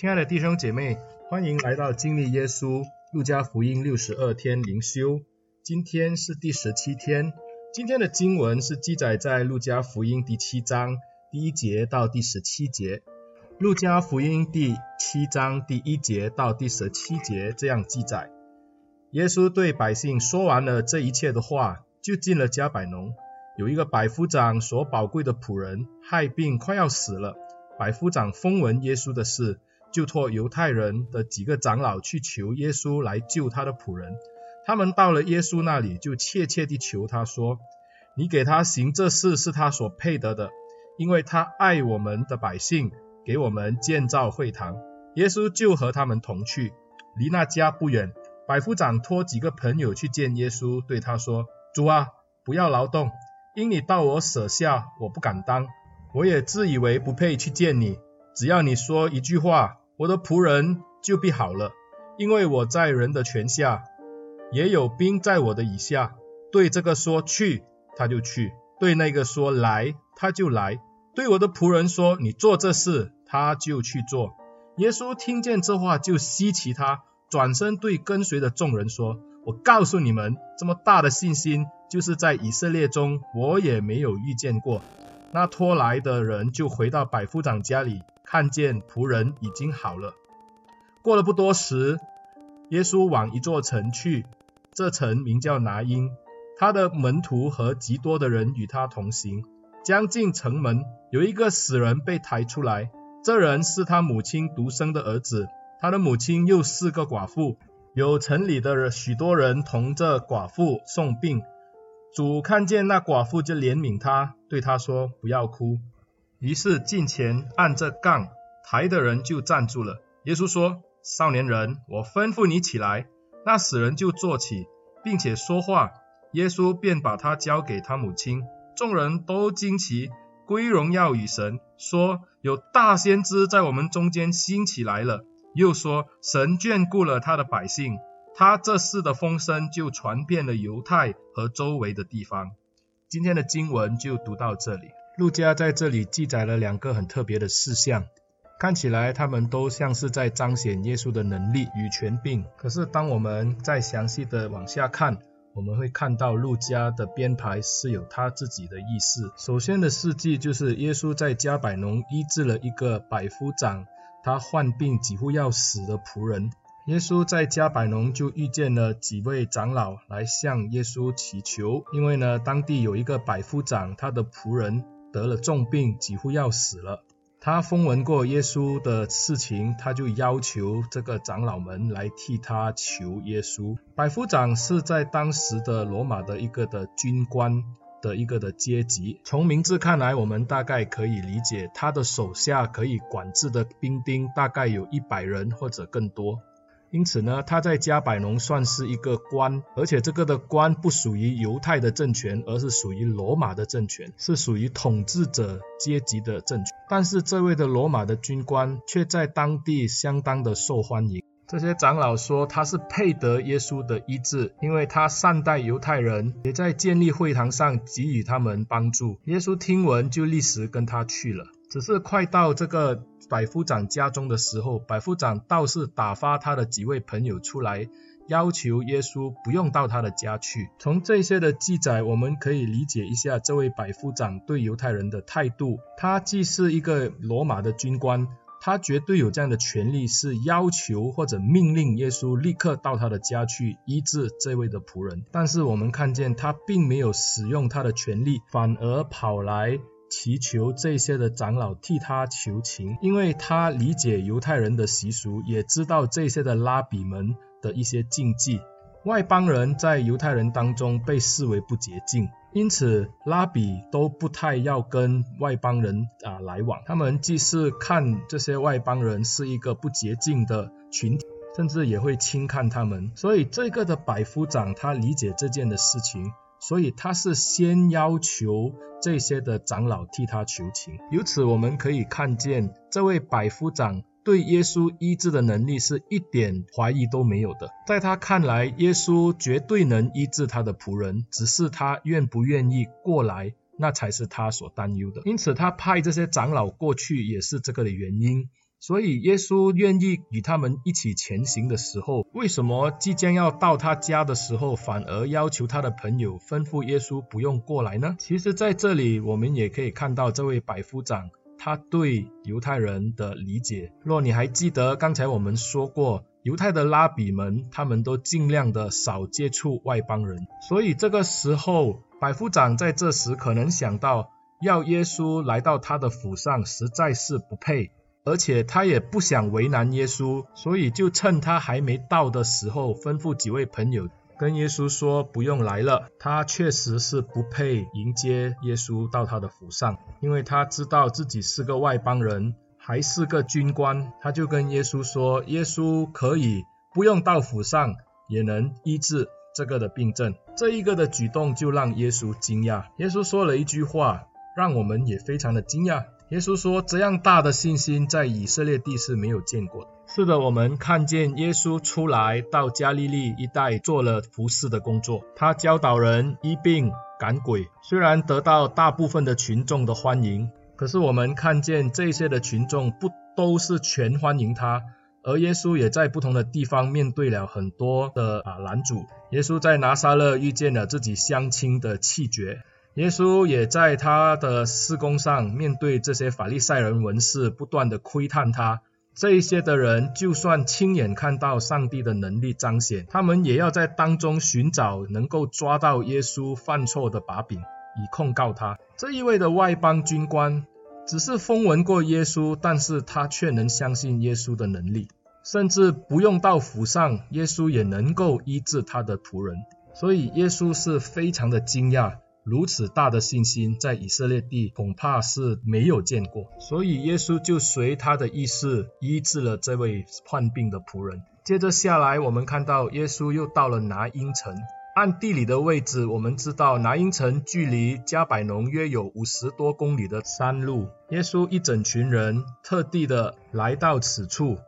亲爱的弟兄姐妹，欢迎来到经历耶稣路加福音六十二天灵修。今天是第十七天。今天的经文是记载在路加福音第七章第一节到第十七节。路加福音第七章第一节到第十七节这样记载：耶稣对百姓说完了这一切的话，就进了迦百农。有一个百夫长所宝贵的仆人害病快要死了，百夫长风闻耶稣的事。就托犹太人的几个长老去求耶稣来救他的仆人。他们到了耶稣那里，就切切地求他说：“你给他行这事是他所配得的，因为他爱我们的百姓，给我们建造会堂。”耶稣就和他们同去，离那家不远。百夫长托几个朋友去见耶稣，对他说：“主啊，不要劳动，因你到我舍下，我不敢当。我也自以为不配去见你，只要你说一句话。”我的仆人就必好了，因为我在人的权下，也有兵在我的以下。对这个说去，他就去；对那个说来，他就来。对我的仆人说你做这事，他就去做。耶稣听见这话就稀奇他，转身对跟随的众人说：我告诉你们，这么大的信心，就是在以色列中，我也没有遇见过。那托来的人就回到百夫长家里。看见仆人已经好了。过了不多时，耶稣往一座城去，这城名叫拿因。他的门徒和极多的人与他同行。将近城门，有一个死人被抬出来，这人是他母亲独生的儿子，他的母亲又是个寡妇。有城里的许多人同这寡妇送殡。主看见那寡妇就怜悯他，对他说：“不要哭。”于是近前按着杠抬的人就站住了。耶稣说：“少年人，我吩咐你起来。”那死人就坐起，并且说话。耶稣便把他交给他母亲。众人都惊奇，归荣耀与神，说：“有大先知在我们中间兴起来了。”又说：“神眷顾了他的百姓。”他这事的风声就传遍了犹太和周围的地方。今天的经文就读到这里。路加在这里记载了两个很特别的事项，看起来他们都像是在彰显耶稣的能力与权柄。可是当我们再详细的往下看，我们会看到路加的编排是有他自己的意思。首先的事迹就是耶稣在迦百农医治了一个百夫长，他患病几乎要死的仆人。耶稣在迦百农就遇见了几位长老来向耶稣祈求，因为呢，当地有一个百夫长，他的仆人。得了重病，几乎要死了。他风闻过耶稣的事情，他就要求这个长老们来替他求耶稣。百夫长是在当时的罗马的一个的军官的一个的阶级。从名字看来，我们大概可以理解，他的手下可以管制的兵丁大概有一百人或者更多。因此呢，他在迦百农算是一个官，而且这个的官不属于犹太的政权，而是属于罗马的政权，是属于统治者阶级的政权。但是这位的罗马的军官却在当地相当的受欢迎。这些长老说他是配得耶稣的医治，因为他善待犹太人，也在建立会堂上给予他们帮助。耶稣听闻就立时跟他去了。只是快到这个百夫长家中的时候，百夫长倒是打发他的几位朋友出来，要求耶稣不用到他的家去。从这些的记载，我们可以理解一下这位百夫长对犹太人的态度。他既是一个罗马的军官，他绝对有这样的权利，是要求或者命令耶稣立刻到他的家去医治这位的仆人。但是我们看见他并没有使用他的权利，反而跑来。祈求这些的长老替他求情，因为他理解犹太人的习俗，也知道这些的拉比们的一些禁忌。外邦人在犹太人当中被视为不洁净，因此拉比都不太要跟外邦人啊来往。他们既是看这些外邦人是一个不洁净的群体，甚至也会轻看他们。所以这个的百夫长他理解这件的事情。所以他是先要求这些的长老替他求情。由此我们可以看见，这位百夫长对耶稣医治的能力是一点怀疑都没有的。在他看来，耶稣绝对能医治他的仆人，只是他愿不愿意过来，那才是他所担忧的。因此他派这些长老过去也是这个的原因。所以耶稣愿意与他们一起前行的时候，为什么即将要到他家的时候，反而要求他的朋友吩咐耶稣不用过来呢？其实在这里我们也可以看到这位百夫长他对犹太人的理解。若你还记得刚才我们说过，犹太的拉比们他们都尽量的少接触外邦人，所以这个时候百夫长在这时可能想到，要耶稣来到他的府上实在是不配。而且他也不想为难耶稣，所以就趁他还没到的时候，吩咐几位朋友跟耶稣说不用来了。他确实是不配迎接耶稣到他的府上，因为他知道自己是个外邦人，还是个军官。他就跟耶稣说，耶稣可以不用到府上，也能医治这个的病症。这一个的举动就让耶稣惊讶。耶稣说了一句话，让我们也非常的惊讶。耶稣说：“这样大的信心，在以色列地是没有见过的。”是的，我们看见耶稣出来到加利利一带做了服事的工作，他教导人、医病、赶鬼，虽然得到大部分的群众的欢迎，可是我们看见这些的群众不都是全欢迎他，而耶稣也在不同的地方面对了很多的啊拦阻。耶稣在拿撒勒遇见了自己乡亲的气绝。耶稣也在他的事工上，面对这些法利赛人文士不断的窥探他，这一些的人就算亲眼看到上帝的能力彰显，他们也要在当中寻找能够抓到耶稣犯错的把柄，以控告他。这一位的外邦军官只是风闻过耶稣，但是他却能相信耶稣的能力，甚至不用到府上，耶稣也能够医治他的仆人，所以耶稣是非常的惊讶。如此大的信心，在以色列地恐怕是没有见过，所以耶稣就随他的意思医治了这位患病的仆人。接着下来，我们看到耶稣又到了拿因城。按地理的位置，我们知道拿因城距离加百农约有五十多公里的山路。耶稣一整群人特地的来到此处，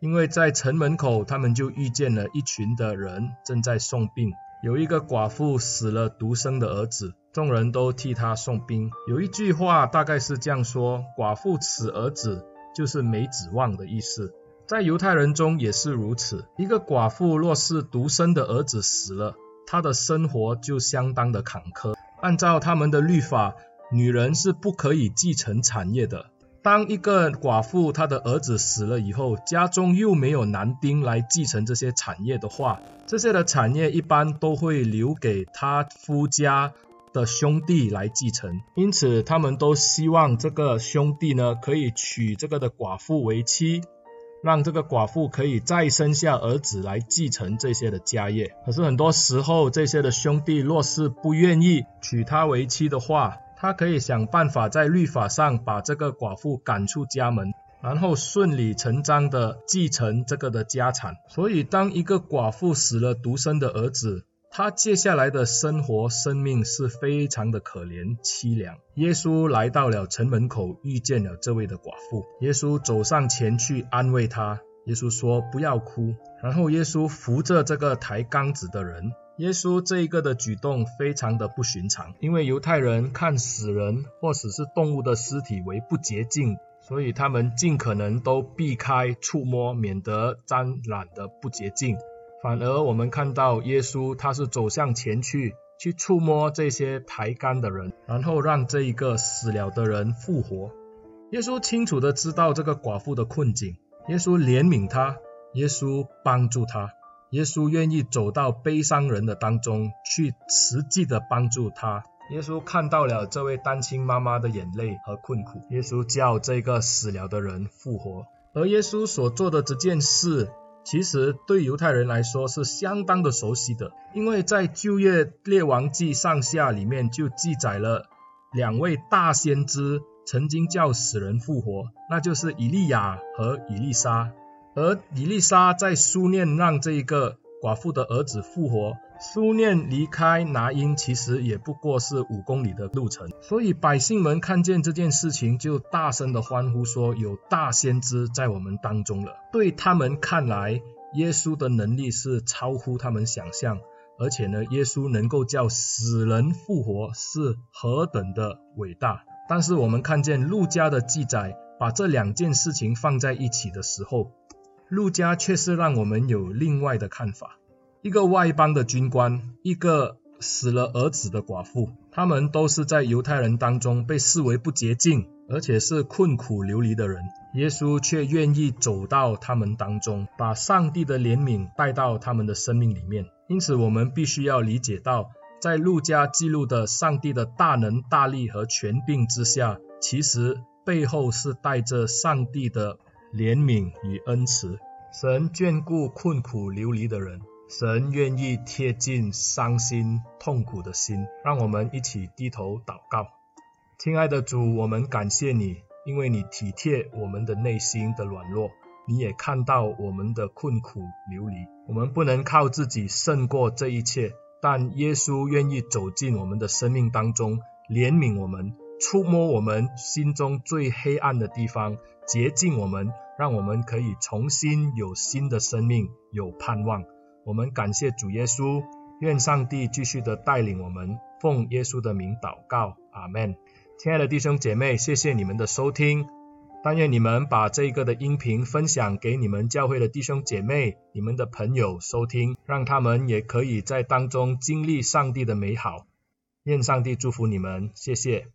因为在城门口，他们就遇见了一群的人正在送殡。有一个寡妇死了独生的儿子，众人都替她送殡。有一句话大概是这样说：寡妇此儿子，就是没指望的意思。在犹太人中也是如此。一个寡妇若是独生的儿子死了，她的生活就相当的坎坷。按照他们的律法，女人是不可以继承产业的。当一个寡妇她的儿子死了以后，家中又没有男丁来继承这些产业的话，这些的产业一般都会留给他夫家的兄弟来继承。因此，他们都希望这个兄弟呢，可以娶这个的寡妇为妻，让这个寡妇可以再生下儿子来继承这些的家业。可是很多时候，这些的兄弟若是不愿意娶她为妻的话，他可以想办法在律法上把这个寡妇赶出家门，然后顺理成章的继承这个的家产。所以，当一个寡妇死了独生的儿子，他接下来的生活生命是非常的可怜凄凉。耶稣来到了城门口，遇见了这位的寡妇。耶稣走上前去安慰她。耶稣说：“不要哭。”然后耶稣扶着这个抬缸子的人。耶稣这一个的举动非常的不寻常，因为犹太人看死人或者是动物的尸体为不洁净，所以他们尽可能都避开触摸，免得沾染的不洁净。反而我们看到耶稣，他是走向前去，去触摸这些抬缸的人，然后让这一个死了的人复活。耶稣清楚的知道这个寡妇的困境，耶稣怜悯他，耶稣帮助他。耶稣愿意走到悲伤人的当中去，实际的帮助他。耶稣看到了这位单亲妈妈的眼泪和困苦，耶稣叫这个死了的人复活。而耶稣所做的这件事，其实对犹太人来说是相当的熟悉的，因为在旧约列王记上下里面就记载了两位大先知曾经叫死人复活，那就是以利亚和以利沙。而伊丽莎在书念让这一个寡妇的儿子复活，书念离开拿因其实也不过是五公里的路程，所以百姓们看见这件事情就大声的欢呼说，有大先知在我们当中了。对他们看来，耶稣的能力是超乎他们想象，而且呢，耶稣能够叫死人复活是何等的伟大。但是我们看见路加的记载，把这两件事情放在一起的时候，路加却是让我们有另外的看法。一个外邦的军官，一个死了儿子的寡妇，他们都是在犹太人当中被视为不洁净，而且是困苦流离的人。耶稣却愿意走到他们当中，把上帝的怜悯带到他们的生命里面。因此，我们必须要理解到，在路加记录的上帝的大能大力和权柄之下，其实背后是带着上帝的怜悯与恩慈。神眷顾困苦流离的人。神愿意贴近伤心痛苦的心，让我们一起低头祷告。亲爱的主，我们感谢你，因为你体贴我们的内心的软弱，你也看到我们的困苦流离。我们不能靠自己胜过这一切，但耶稣愿意走进我们的生命当中，怜悯我们，触摸我们心中最黑暗的地方，洁净我们，让我们可以重新有新的生命，有盼望。我们感谢主耶稣，愿上帝继续的带领我们，奉耶稣的名祷告，阿门。亲爱的弟兄姐妹，谢谢你们的收听，但愿你们把这个的音频分享给你们教会的弟兄姐妹、你们的朋友收听，让他们也可以在当中经历上帝的美好。愿上帝祝福你们，谢谢。